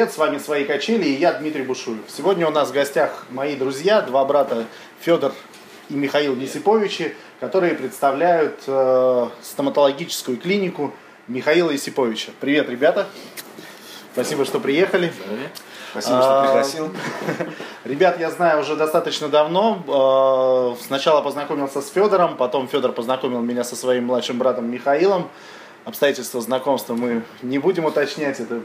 привет, с вами «Свои качели» и я Дмитрий Бушуев. Сегодня у нас в гостях мои друзья, два брата Федор и Михаил Есиповичи, которые представляют э, стоматологическую клинику Михаила Есиповича. Привет, ребята! Спасибо, что приехали. Спасибо, что пригласил. Ребят, я знаю уже достаточно давно. Э, сначала познакомился с Федором, потом Федор познакомил меня со своим младшим братом Михаилом. Обстоятельства знакомства мы не будем уточнять, это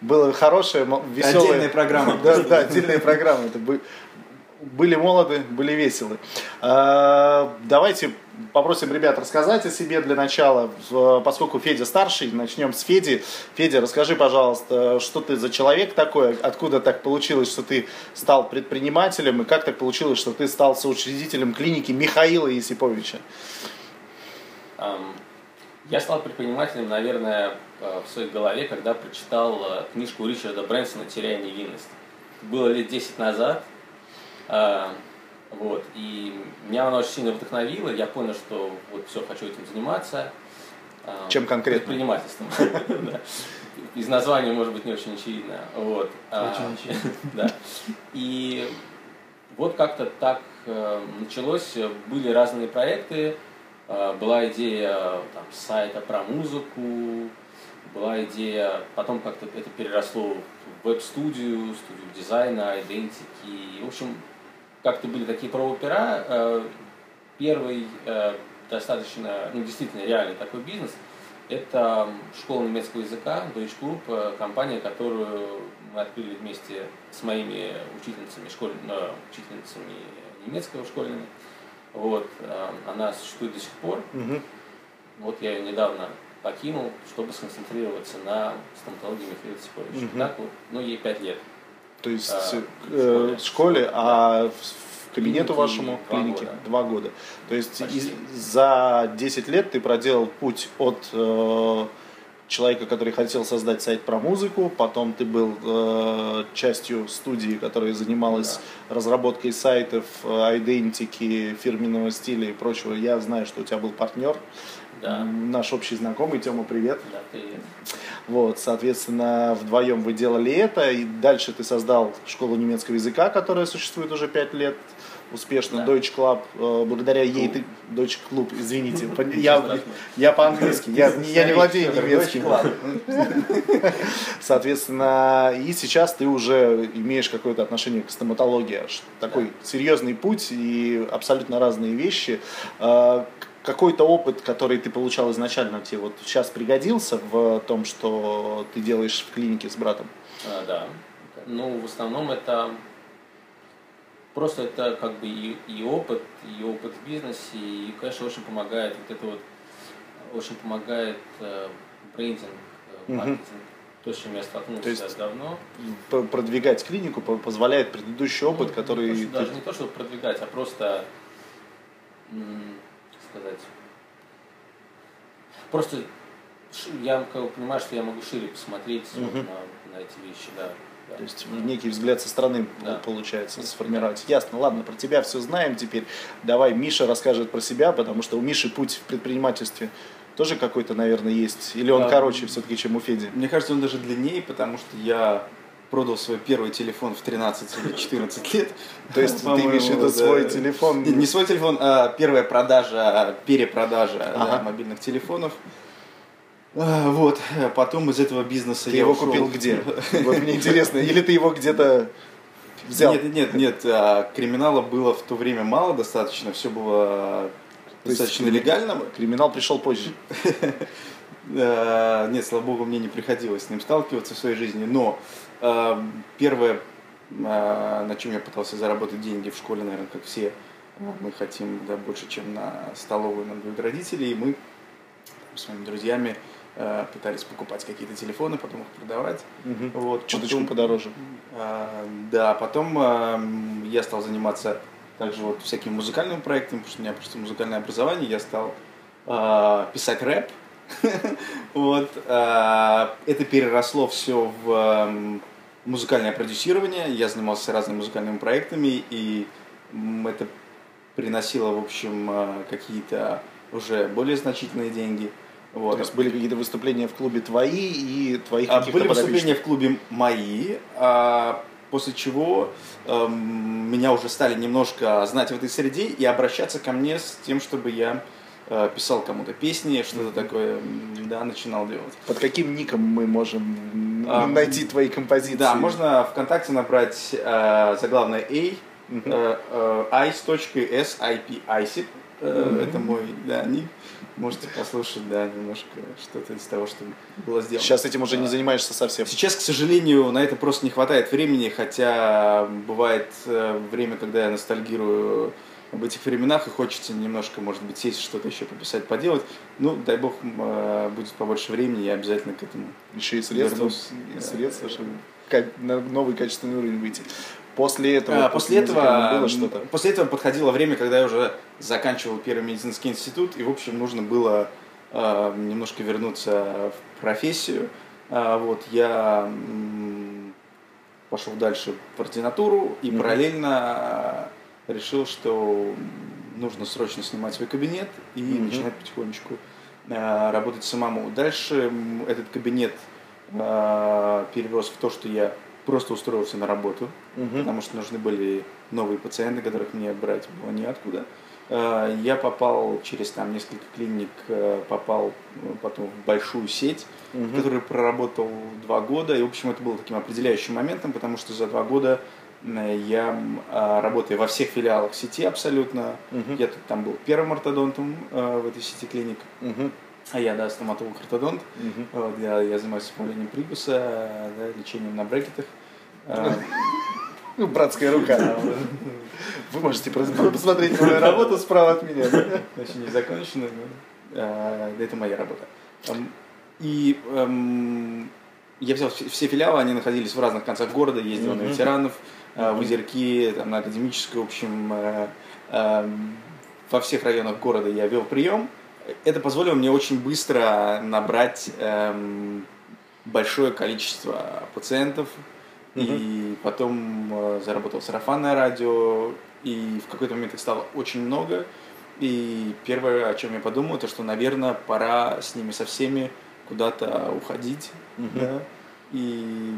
было хорошее, веселое. Отдельная программа. Да, да, отдельная программа. Это были молоды, были веселы. А, давайте попросим ребят рассказать о себе для начала, поскольку Федя старший, начнем с Феди. Федя, расскажи, пожалуйста, что ты за человек такой, откуда так получилось, что ты стал предпринимателем, и как так получилось, что ты стал соучредителем клиники Михаила Есиповича? Я стал предпринимателем, наверное, э, в своей голове, когда прочитал э, книжку Ричарда Брэнсона «Теряя невинность». Было лет 10 назад, э, вот, и меня она очень сильно вдохновила, я понял, что вот все, хочу этим заниматься. Чем конкретно? Предпринимательством. Из названия, может быть, не очень очевидно. Вот. Очень очевидно. Да. И вот как-то так началось, были разные проекты, а, была идея там, сайта про музыку, была идея, потом как-то это переросло в веб-студию, студию дизайна, идентики. В общем, как-то были такие пробы пера. А, первый э, достаточно, ну, действительно реальный такой бизнес – это школа немецкого языка, Deutsch Club, э, компания, которую мы открыли вместе с моими учительницами, школь... Э, учительницами немецкого школьными. Вот, э, она существует до сих пор. Угу. Вот я ее недавно покинул, чтобы сконцентрироваться на стоматологии Михаила Тихоровича. Угу. Так вот, ну, ей пять лет. То есть а, э, в школе, а в кабинету вашему два клинике года. два года. То есть из, за 10 лет ты проделал путь от человека, который хотел создать сайт про музыку, потом ты был э, частью студии, которая занималась да. разработкой сайтов, э, идентики, фирменного стиля и прочего. Я знаю, что у тебя был партнер, да. наш общий знакомый, Тёма, привет. Да, привет. Вот, соответственно, вдвоем вы делали это, и дальше ты создал школу немецкого языка, которая существует уже пять лет успешно. Да. Deutsche Club, э, благодаря ей ты... Deutsche Club, извините. Я, я по-английски, я, я не владею немецким. Соответственно, и сейчас ты уже имеешь какое-то отношение к стоматологии. Такой да. серьезный путь и абсолютно разные вещи. Э, какой-то опыт, который ты получал изначально, тебе вот сейчас пригодился в том, что ты делаешь в клинике с братом? А, да. Ну, в основном это просто это как бы и, и опыт, и опыт в бизнесе, и, конечно, очень помогает вот это вот, очень помогает э, брендинг, э, маркетинг. Угу. То, с чем я столкнулся то есть давно. Продвигать клинику позволяет предыдущий опыт, ну, который... Не то. Даже не то, чтобы продвигать, а просто, сказать, просто я понимаю, что я могу шире посмотреть угу. на, на эти вещи, да. То есть некий взгляд со стороны да. получается сформировать. Ясно, ладно, про тебя все знаем теперь. Давай Миша расскажет про себя, потому что у Миши путь в предпринимательстве тоже какой-то, наверное, есть. Или он да. короче все-таки, чем у Феди? Мне кажется, он даже длиннее, потому что я продал свой первый телефон в 13 или 14 лет. То есть ты имеешь в виду свой телефон? Не свой телефон, а первая продажа, перепродажа мобильных телефонов. А, вот, потом из этого бизнеса ты я его ушел. купил где? Вот мне интересно, или ты его где-то взял? Нет, нет, нет, а, криминала было в то время мало достаточно, все было то достаточно легально. Криминал пришел позже. А, нет, слава богу, мне не приходилось с ним сталкиваться в своей жизни, но первое, на чем я пытался заработать деньги в школе, наверное, как все, мы хотим да, больше, чем на столовую нам дают родители, и мы с своими друзьями Э, пытались покупать какие-то телефоны, потом их продавать. Угу. Вот, Чуточку подороже. Э, да, потом э, я стал заниматься также вот всякими музыкальными проектами, потому что у меня просто музыкальное образование, я стал э, писать рэп. вот, э, это переросло все в э, музыкальное продюсирование, я занимался разными музыкальными проектами, и это приносило, в общем, э, какие-то уже более значительные деньги. Вот. То есть были какие-то выступления в клубе твои и твоих А, каких-то Были выступления в клубе мои, а, после чего эм, меня уже стали немножко знать в этой среде и обращаться ко мне с тем, чтобы я э, писал кому-то песни, что-то такое, да, начинал делать. Под каким ником мы можем А, найти твои композиции? Да, можно ВКонтакте набрать э, заглавное A, Мгм. э, э, ice.sip, э, это мой, да, ник. Можете послушать, да, немножко что-то из того, что было сделано. Сейчас этим уже не занимаешься совсем. Сейчас, к сожалению, на это просто не хватает времени, хотя бывает э, время, когда я ностальгирую об этих временах и хочется немножко, может быть, сесть что-то еще пописать, поделать. Ну, дай бог, э, будет побольше времени, я обязательно к этому. Еще и средства, Вернусь. и Да. средства, чтобы на новый качественный уровень выйти. После этого, А, после этого, было что-то. после этого подходило время, когда я уже заканчивал первый медицинский институт, и, в общем, нужно было э, немножко вернуться в профессию. А, вот, я м, пошел дальше в ординатуру и Мгм. параллельно э, решил, что нужно срочно снимать свой кабинет и Мгм. начинать потихонечку э, работать самому. Дальше этот кабинет э, перерос в то, что я просто устроился на работу Мгм. потому что нужны были новые пациенты, которых мне брать было неоткуда. Э, Я попал через там несколько клиник, э, попал э, потом в большую сеть, в Мгм. которой проработал два года. И, в общем, это было таким определяющим моментом, потому что за два года я, а, работая во всех филиалах сети абсолютно, Мгм. я тут там был первым ортодонтом в этой сети клиник, Мгм. а я, да, стоматолог-ортодонт. Мгм. Вот, я, я занимаюсь управлением прибуса, да, лечением на брекетах. Э, Ну, братская рука. Вы можете посмотреть мою работу справа от меня. Еще не закончено, но э, это моя работа. И я взял все, филиалы, они находились в разных концах города, ездил на ветеранов, э, в. Озерки, там, на Академической, в общем, во всех районах города я вел прием. Это позволило мне очень быстро набрать эм, большое количество пациентов, и потом э, заработал сарафанное радио, и в какой-то момент их стало очень много. И первое, о чем я подумал, это что, наверное, пора с ними со всеми куда-то уходить. Мгм. да. И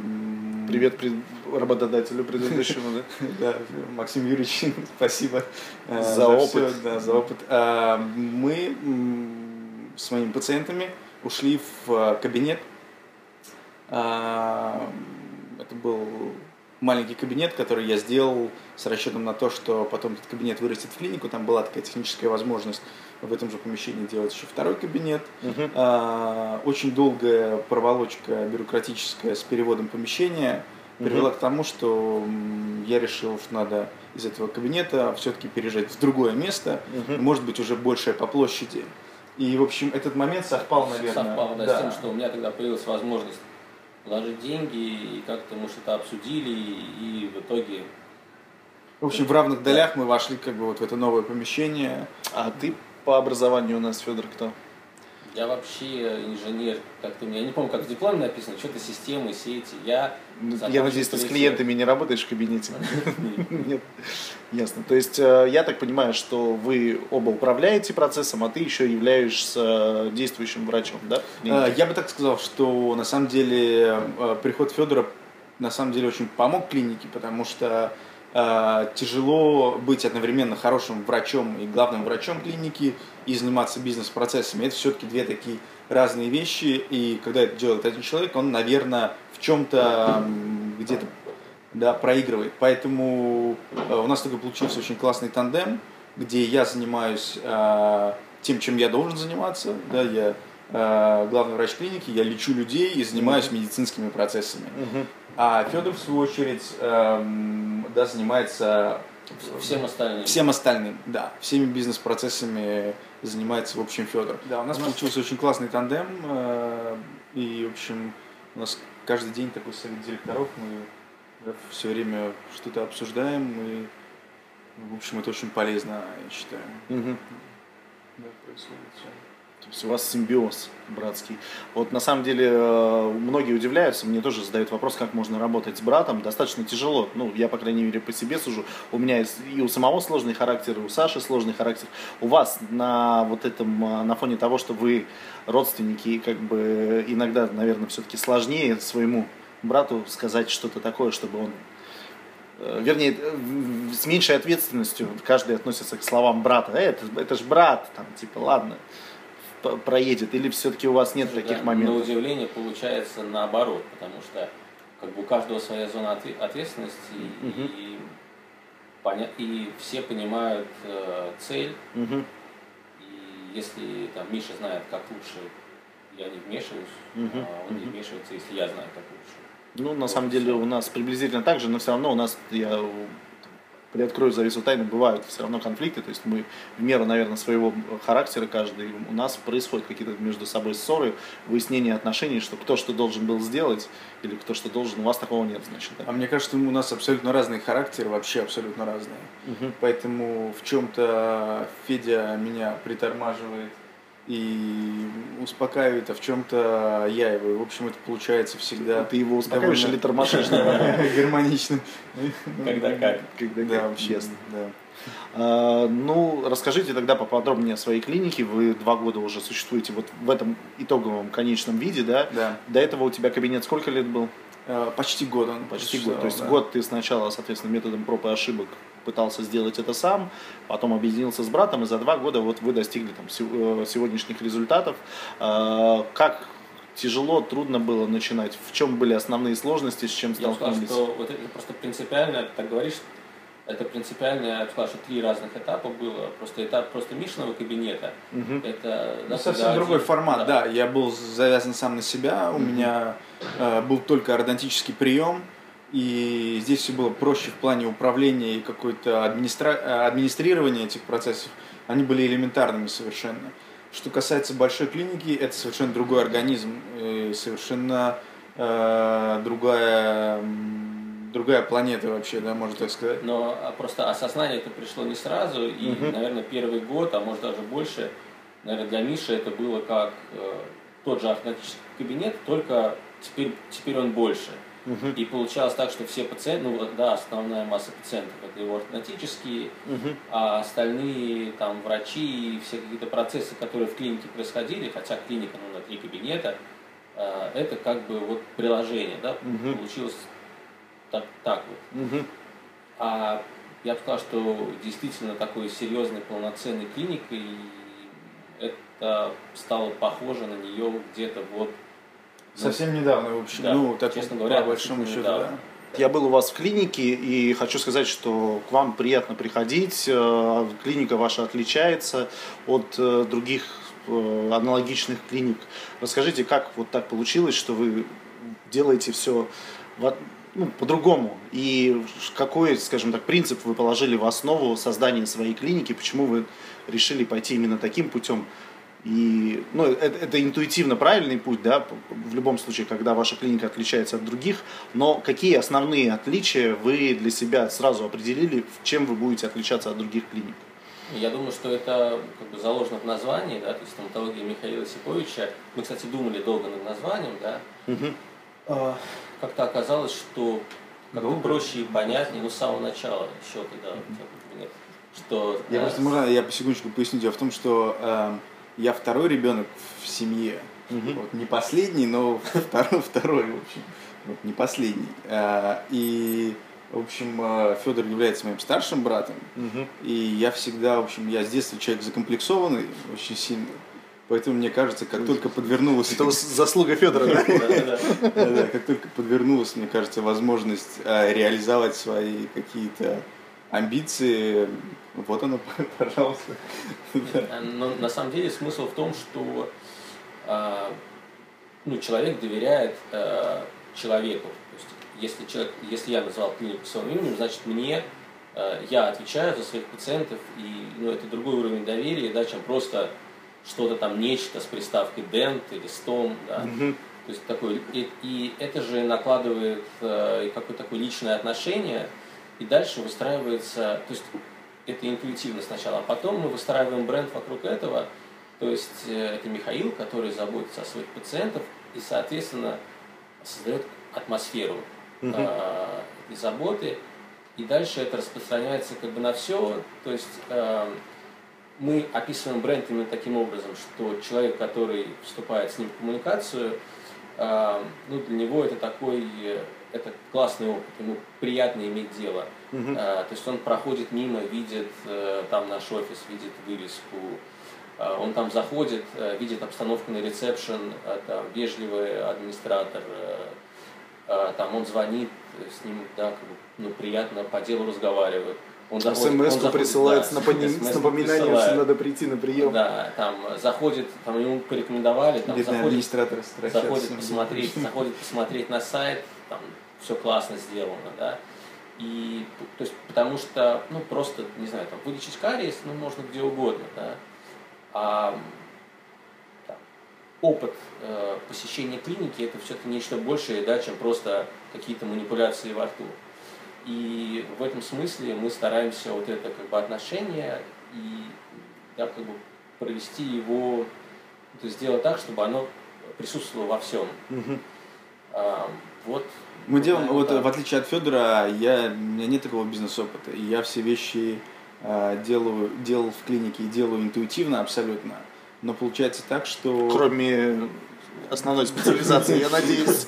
Привет пред- работодателю предыдущему, да? да, Максим Юрьевич, спасибо э, За опыт. да, за опыт. А, Мы с моими пациентами ушли в кабинет. Это был маленький кабинет, который я сделал с расчетом на то, что потом этот кабинет вырастет в клинику. Там была такая техническая возможность в этом же помещении делать еще второй кабинет. Мгм. А, Очень долгая проволочка бюрократическая с переводом помещения привела к тому, что я решил, что надо из этого кабинета все-таки переезжать в другое место, Мгм. может быть, уже большее по площади. И, в общем, этот момент совпал, наверное. Совпало да, да. с тем, что у меня тогда появилась возможность вложить деньги, и как-то мы что-то обсудили, и в итоге В общем, в равных долях мы вошли как бы вот в это новое помещение. А ты по образованию у нас, Федор, кто? Я вообще инженер, как-то у меня, я не помню, как в дипломе написано, что-то системы, сети. Я Ну, Я надеюсь, ты с клиентами не работаешь в кабинете? Нет. Ясно. То есть э, я так понимаю, что вы оба управляете процессом, а ты еще являешься действующим врачом, да? Э, Я бы так сказал, что на самом деле э, приход Федора на самом деле очень помог клинике, потому что э, тяжело быть одновременно хорошим врачом и главным врачом клиники и заниматься бизнес-процессами. Это все-таки две такие разные вещи, и когда это делает один человек, он, наверное, в чем-то где-то да, проигрывает. Поэтому э, у нас такой получился очень классный тандем, где я занимаюсь э, тем, чем я должен заниматься. Да, я э, главный врач клиники, я лечу людей и занимаюсь медицинскими процессами. А Федор, в свою очередь, эм, да, занимается всем остальным. всем остальным, да, всеми бизнес-процессами занимается, в общем, Федор. Да, у нас получился очень классный тандем, э, и, в общем, у нас каждый день такой совет директоров, мы все время что-то обсуждаем, и, в общем, это очень полезно, я считаю. Мгм. Да, происходит всё. У вас симбиоз братский. Вот на самом деле э, многие удивляются, мне тоже задают вопрос, как можно работать с братом. Достаточно тяжело. Ну, я, по крайней мере, по себе сужу. У меня и у самого сложный характер, и у Саши сложный характер. У вас на вот этом, э, на фоне того, что вы родственники, как бы иногда, наверное, все-таки сложнее своему брату сказать что-то такое, чтобы он э, вернее, с меньшей ответственностью каждый относится к словам брата. Э, это, это же брат, там, типа, ладно проедет, или все-таки у вас нет Слушай, таких да, моментов? На удивление получается наоборот, потому что как бы у каждого своя зона ответственности, угу. и, поня... и все понимают э, цель. Угу. И если там Миша знает, как лучше, я не вмешиваюсь, угу. а он угу. не вмешивается, если я знаю, как лучше. Ну, на вот самом деле у нас приблизительно так же, но все равно у нас, я приоткрою завесу тайны, бывают все равно конфликты, то есть мы в меру, наверное, своего характера каждый, у нас происходят какие-то между собой ссоры, выяснение отношений, что кто что должен был сделать, или кто что должен, у вас такого нет, значит. Да? А мне кажется, у нас абсолютно разные характеры, вообще абсолютно разные. Угу. Поэтому в чем-то Федя меня притормаживает и успокаивает, а в чем-то я его. В общем, это получается всегда. Ты его успокаиваешь или тормошишь? Гармонично. Когда как. Когда да, честно. Да. А, ну, расскажите тогда поподробнее о своей клинике. Вы два года уже существуете вот в этом итоговом конечном виде, да? Да. До этого у тебя кабинет сколько лет был? А, почти год он. Почти год. То есть год ты сначала, соответственно, методом проб и ошибок пытался сделать это сам, потом объединился с братом, и за два года вот вы достигли там э, сегодняшних результатов. А, как тяжело, трудно было начинать? В чем были основные сложности, с чем столкнулись? Я сказал, что вот это просто принципиально, так говоришь, это принципиально, я бы сказал, что три разных этапа было. Просто этап просто Мишиного кабинета. Угу. Это да, ну, совсем другой один, формат, да. да. Я был завязан сам на себя, у угу. меня э, был только ордонтический прием, и здесь все было проще в плане управления и какой-то администра... администрирования этих процессов. Они были элементарными совершенно. Что касается большой клиники, это совершенно другой организм, совершенно э, другая, другая планета вообще, да, можно так сказать. Но а, просто осознание это пришло не сразу, и, угу. наверное, первый год, а может даже больше, наверное, для Миши это было как э, тот же автоматический кабинет, только теперь, теперь он больше. Угу. И получалось так, что все пациенты, ну да, основная масса пациентов это его ортодонтические, угу. а остальные там врачи и все какие-то процессы, которые в клинике происходили, хотя клиника ну, на три кабинета, э, это как бы вот приложение, да, угу. получилось так, так вот. Угу. А я бы сказал, что действительно такой серьезной полноценной клиникой это стало похоже на нее где-то вот Совсем недавно, в общем, да, ну, так честно говоря, по большому счету, да. Я был у вас в клинике и хочу сказать, что к вам приятно приходить. Э, клиника ваша отличается от э, других э, аналогичных клиник. Расскажите, как вот так получилось, что вы делаете все ну, по-другому? И какой, скажем так, принцип вы положили в основу создания своей клиники? Почему вы решили пойти именно таким путем? И ну, это, это интуитивно правильный путь, да, в любом случае, когда ваша клиника отличается от других. Но какие основные отличия вы для себя сразу определили, чем вы будете отличаться от других клиник? Я думаю, что это как бы заложено в названии, да, то есть стоматология Михаила Сиповича. Мы, кстати, думали долго над названием, да. Угу. Как-то оказалось, что как бы проще и понятнее, ну, с самого начала еще, когда угу. что... Я да, просто, можно, я по секундочку поясню. Дело в том, что э, я второй ребенок в семье. Угу. Вот, не последний, но второй, второй, в общем. Вот, не последний. А, и, в общем, а, Федор является моим старшим братом. Угу. И я всегда, в общем, я с детства человек закомплексованный очень сильно. Поэтому мне кажется, как только подвернулась... Это заслуга Федора, да? Как только подвернулась, мне кажется, возможность а, реализовать свои какие-то амбиции, вот оно, пожалуйста. Но на самом деле смысл в том, что а, ну, человек доверяет а, человеку. То есть, если, человек, если я назвал клинику своим именем, значит мне а, я отвечаю за своих пациентов, и ну, это другой уровень доверия, да, чем просто что-то там нечто с приставкой дент или стом, да. То есть такой, и, и это же накладывает э, какое-то такое личное отношение, и дальше выстраивается, то есть это интуитивно сначала, а потом мы выстраиваем бренд вокруг этого. То есть э, это Михаил, который заботится о своих пациентах и, соответственно, создает атмосферу угу. э, этой заботы. И дальше это распространяется как бы на все. То есть э, мы описываем бренд именно таким образом, что человек, который вступает с ним в коммуникацию, э, ну, для него это такой это классный опыт, ему приятно иметь дело. Uh-huh. А, то есть он проходит мимо, видит э, там наш офис, видит вывеску, а, он там заходит, э, видит обстановку на ресепшн, а, там вежливый администратор, э, а, там он звонит, с ним да, как бы, ну, приятно по делу разговаривают. Он заходит, смс присылает да, с, напомин... с напоминанием, присылает. что надо прийти на прием. Да, там заходит, там ему порекомендовали, там Бедный заходит, заходит посмотреть, заходит посмотреть на сайт, там все классно сделано, да. И, то есть, потому что, ну, просто, не знаю, там, вылечить кариес, ну, можно где угодно, да. А там, опыт э, посещения клиники это все-таки нечто большее, да, чем просто какие-то манипуляции во рту. И в этом смысле мы стараемся вот это как бы отношение и да, как бы провести его, то есть сделать так, чтобы оно присутствовало во всем. Угу. Вот. Мы делаем, вот так. в отличие от Федора, я, у меня нет такого бизнес-опыта. Я все вещи э, делаю, делал в клинике и делаю интуитивно абсолютно. Но получается так, что... Кроме основной специализации, я надеюсь.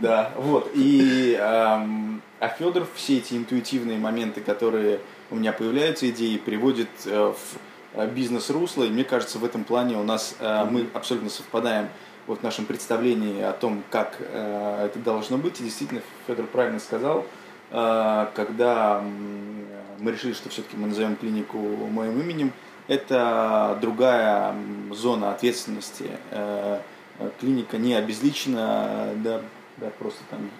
Да, вот. И а Федор все эти интуитивные моменты, которые у меня появляются, идеи, приводит э, в э, бизнес-русло. И мне кажется, в этом плане у нас э, мы абсолютно совпадаем вот в нашем представлении о том, как это должно быть. И действительно, Федор правильно сказал, когда мы решили, что все-таки мы назовем клинику моим именем, это другая зона ответственности. Э, клиника не обезличена, да, да, просто там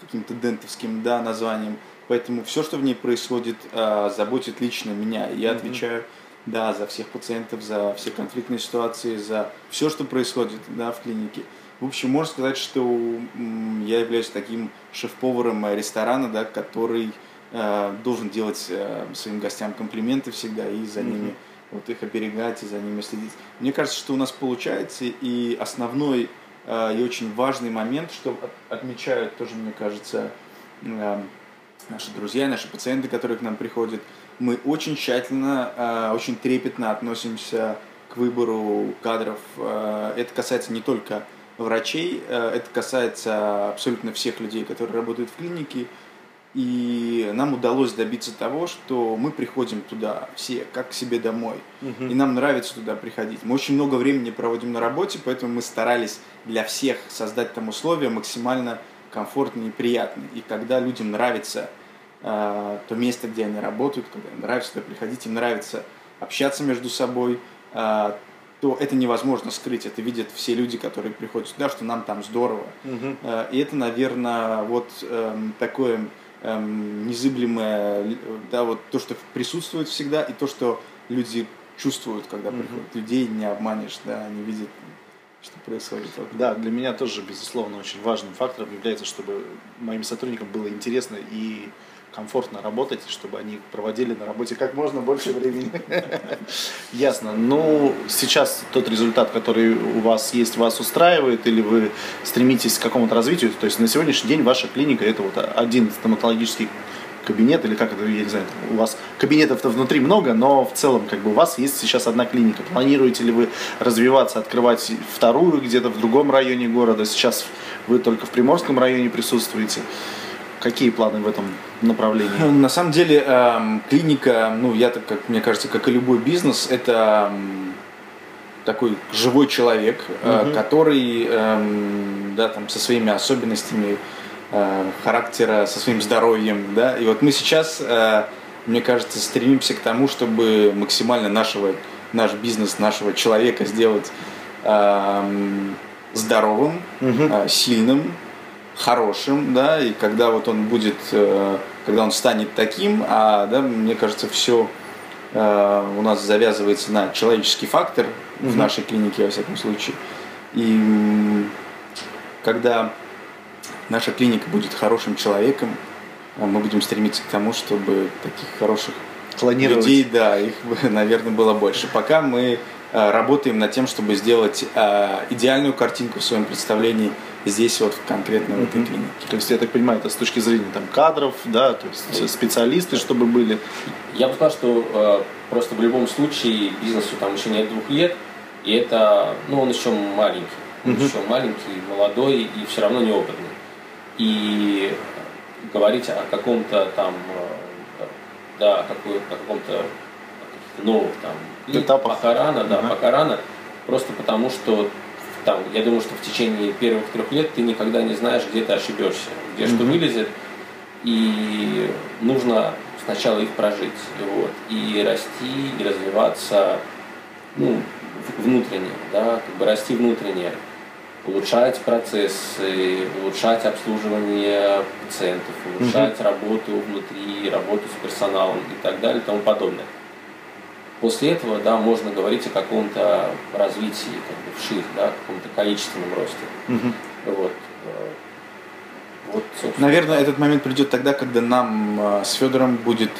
каким-то дентовским да, названием. Поэтому все, что в ней происходит, э, заботит лично меня. Я mm-hmm. отвечаю да, за всех пациентов, за все конфликтные ситуации, за все, что происходит да, в клинике. В общем, можно сказать, что я являюсь таким шеф-поваром ресторана, да, который э, должен делать э, своим гостям комплименты всегда и за mm-hmm. ними вот их оберегать и за ними следить. Мне кажется, что у нас получается, и основной э, и очень важный момент, что отмечают тоже, мне кажется, э, наши друзья, наши пациенты, которые к нам приходят, мы очень тщательно, э, очень трепетно относимся к выбору кадров. Э, это касается не только врачей, э, это касается абсолютно всех людей, которые работают в клинике, и нам удалось добиться того, что мы приходим туда все, как к себе домой. Угу. И нам нравится туда приходить. Мы очень много времени проводим на работе, поэтому мы старались для всех создать там условия максимально комфортные и приятные. И когда людям нравится то место, где они работают, когда им нравится туда приходить, им нравится общаться между собой, э, то это невозможно скрыть. Это видят все люди, которые приходят сюда, что нам там здорово. Угу. И это, наверное, вот э, такое эм, незыблемое, да, вот то, что присутствует всегда, и то, что люди чувствуют, когда mm-hmm. приходят. Людей не обманешь, да, они видят, что происходит. Да, для меня тоже, безусловно, очень важным фактором является, чтобы моим сотрудникам было интересно и комфортно работать, чтобы они проводили на работе как можно больше времени. Ясно. Ну, сейчас тот результат, который у вас есть, вас устраивает, или вы стремитесь к какому-то развитию? То есть на сегодняшний день ваша клиника это вот один стоматологический кабинет, или как это, я не знаю, у вас кабинетов-то внутри много, но в целом как бы у вас есть сейчас одна клиника. Планируете ли вы развиваться, открывать вторую где-то в другом районе города? Сейчас вы только в Приморском районе присутствуете. Какие планы в этом направлении? На самом деле эм, клиника, ну я так как мне кажется, как и любой бизнес, это эм, такой живой человек, угу. который эм, да, там, со своими особенностями э, характера, со своим здоровьем. Да? И вот мы сейчас, э, мне кажется, стремимся к тому, чтобы максимально нашего, наш бизнес, нашего человека сделать здоровым, угу. сильным, хорошим, да, и когда вот он будет, э, когда он станет таким, а, да, мне кажется, все э, у нас завязывается на человеческий фактор mm-hmm. в нашей клинике, во всяком случае. И когда наша клиника будет хорошим человеком, э, мы будем стремиться к тому, чтобы таких хороших Клонировать. людей, да, их, наверное, было больше. Пока мы работаем над тем, чтобы сделать э, идеальную картинку в своем представлении здесь вот конкретно в этой клинике. То есть, я так понимаю, это с точки зрения там, кадров, да, то есть специалисты, чтобы были. Я бы сказал, что э, просто в любом случае бизнесу там еще нет двух лет, и это, ну, он еще маленький. Он Мгм. еще маленький, молодой и все равно неопытный. И говорить о каком-то там, э, да, о, каком-то новых там Этапах. пока рано, да, Ага. пока рано, просто потому что там, я думаю, что в течение первых трех лет ты никогда не знаешь, где ты ошибешься, где что Мгм. вылезет, и нужно сначала их прожить, вот, и расти, и развиваться, ну, внутренне, да, как бы расти внутренне, улучшать процессы, улучшать обслуживание пациентов, улучшать работу внутри, работу с персоналом и так далее и тому подобное. После этого, да, можно говорить о каком-то развитии, как бы вширь, да, каком-то количественном росте. Мгм. Вот. э, Вот, собственно. Наверное, этот момент придет тогда, когда нам э, с Федором будет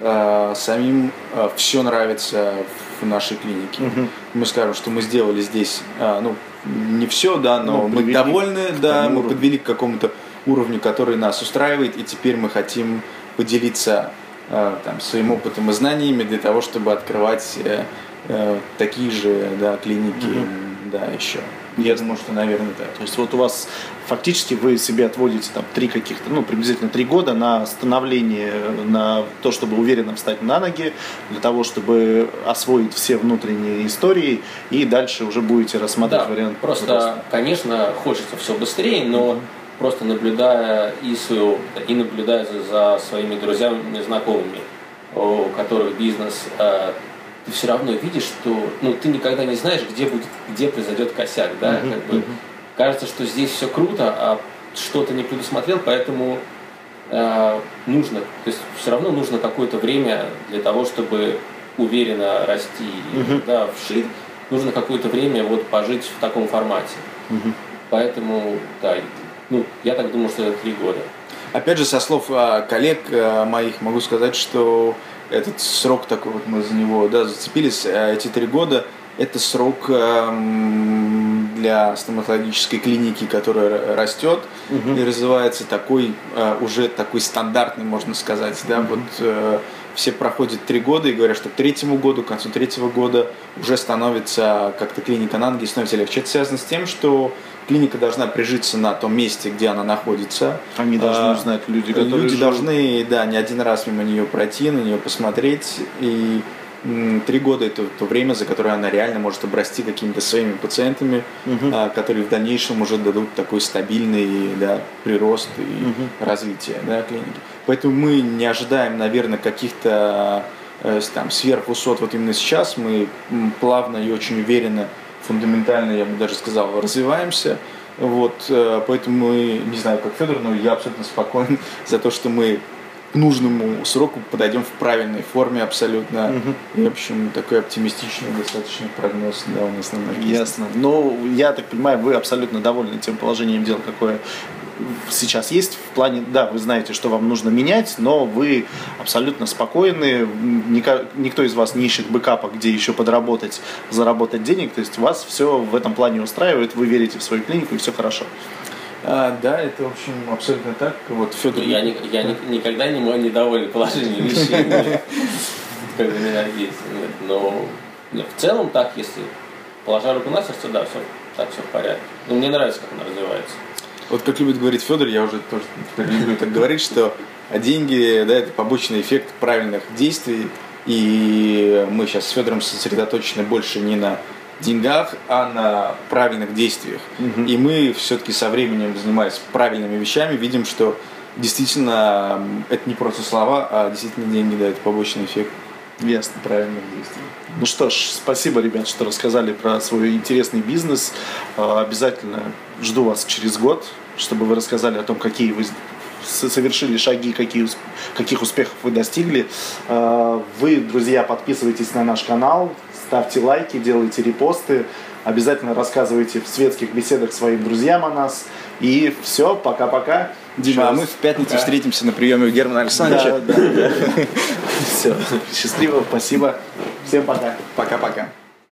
э, самим все нравится в нашей клинике. Мгм. Мы скажем, что мы сделали здесь, э, ну, не все, да, но Ну, мы довольны, да, мы уровню. подвели к какому-то уровню, который нас устраивает, и теперь мы хотим поделиться э, там, своим опытом и знаниями для того, чтобы открывать э, э, такие же да, клиники, да, еще. Я думаю, что, наверное, так. То есть вот у вас фактически вы себе отводите там три каких-то, ну, приблизительно три года на становление, на то, чтобы уверенно встать на ноги, для того, чтобы освоить все внутренние истории, и дальше уже будете рассматривать Да, вариант просто, роста. конечно, хочется все быстрее, но просто наблюдая и свой опыт, и наблюдая за, за своими друзьями, знакомыми, у которых бизнес, э, ты все равно видишь, что ну, ты никогда не знаешь, где будет, где произойдет косяк, да, Мгм, как бы кажется, что здесь все круто, а что-то не предусмотрел, поэтому э, нужно, то есть все равно нужно какое-то время для того, чтобы уверенно расти Мгм. да, вширь, нужно какое-то время вот пожить в таком формате. Мгм. Поэтому, да, ну, я так думаю, что это три года. Опять же, со слов а, коллег а, моих могу сказать, что этот срок такой вот мы за него да, зацепились, а, эти три года, это срок для стоматологической клиники, которая растет Мгм. и развивается такой, уже такой стандартный, можно сказать, да, вот э, все проходят три года и говорят, что к третьему году, к концу третьего года уже становится как-то клиника на ноги становится легче. Это связано с тем, что клиника должна прижиться на том месте, где она находится. Они должны А, узнать люди, которые Люди живут. должны, да, не один раз мимо нее пройти, на нее посмотреть. И три года это то время, за которое она реально может обрасти какими-то своими пациентами, а, которые в дальнейшем уже дадут такой стабильный да, прирост и Мгм. развитие да, клиники. Поэтому мы не ожидаем, наверное, каких-то э, там, сверхвысот вот именно сейчас. Мы плавно и очень уверенно, фундаментально, я бы даже сказал, развиваемся. Вот, э, поэтому мы, не знаю, как Федор, но я абсолютно спокоен за то, что мы к нужному сроку подойдем в правильной форме абсолютно. Мгм. И, в общем, такой оптимистичный достаточно прогноз да, у нас на. Ясно. Ну, я так понимаю, вы абсолютно довольны тем положением дел, какое сейчас есть. В плане, да, вы знаете, что вам нужно менять, но вы абсолютно спокойны. Никто из вас не ищет бэкапа, где еще подработать, заработать денег. То есть вас все в этом плане устраивает, вы верите в свою клинику и все хорошо. А, да, это, в общем, абсолютно так. Вот Федор... Я, не- я не- никогда не мой недоволен положением вещей, как бы меня есть. Нет, Но в целом так, если положа руку на сердце, да, все, так все в порядке. Ну, мне нравится, как она развивается. Вот как любит говорить Федор, я уже тоже люблю так говорить, что деньги, да, это побочный эффект правильных действий. И мы сейчас с Федором сосредоточены больше не на деньгах, а на правильных действиях. Мгм. И мы все-таки со временем, занимаясь правильными вещами, видим, что действительно это не просто слова, а действительно деньги дают побочный эффект Ясно. правильных действий. Ну что ж, спасибо, ребят, что рассказали про свой интересный бизнес. А, Обязательно жду вас через год, чтобы вы рассказали о том, какие вы совершили шаги, какие, каких успехов вы достигли. А, Вы, друзья, подписывайтесь на наш канал, ставьте лайки, делайте репосты. Обязательно рассказывайте в светских беседах своим друзьям о нас. И все, пока-пока. Дима, а мы в пятницу Да. встретимся на приеме у Германа Александровича. Да, да, да. Все, счастливо, спасибо. Всем пока. Пока-пока.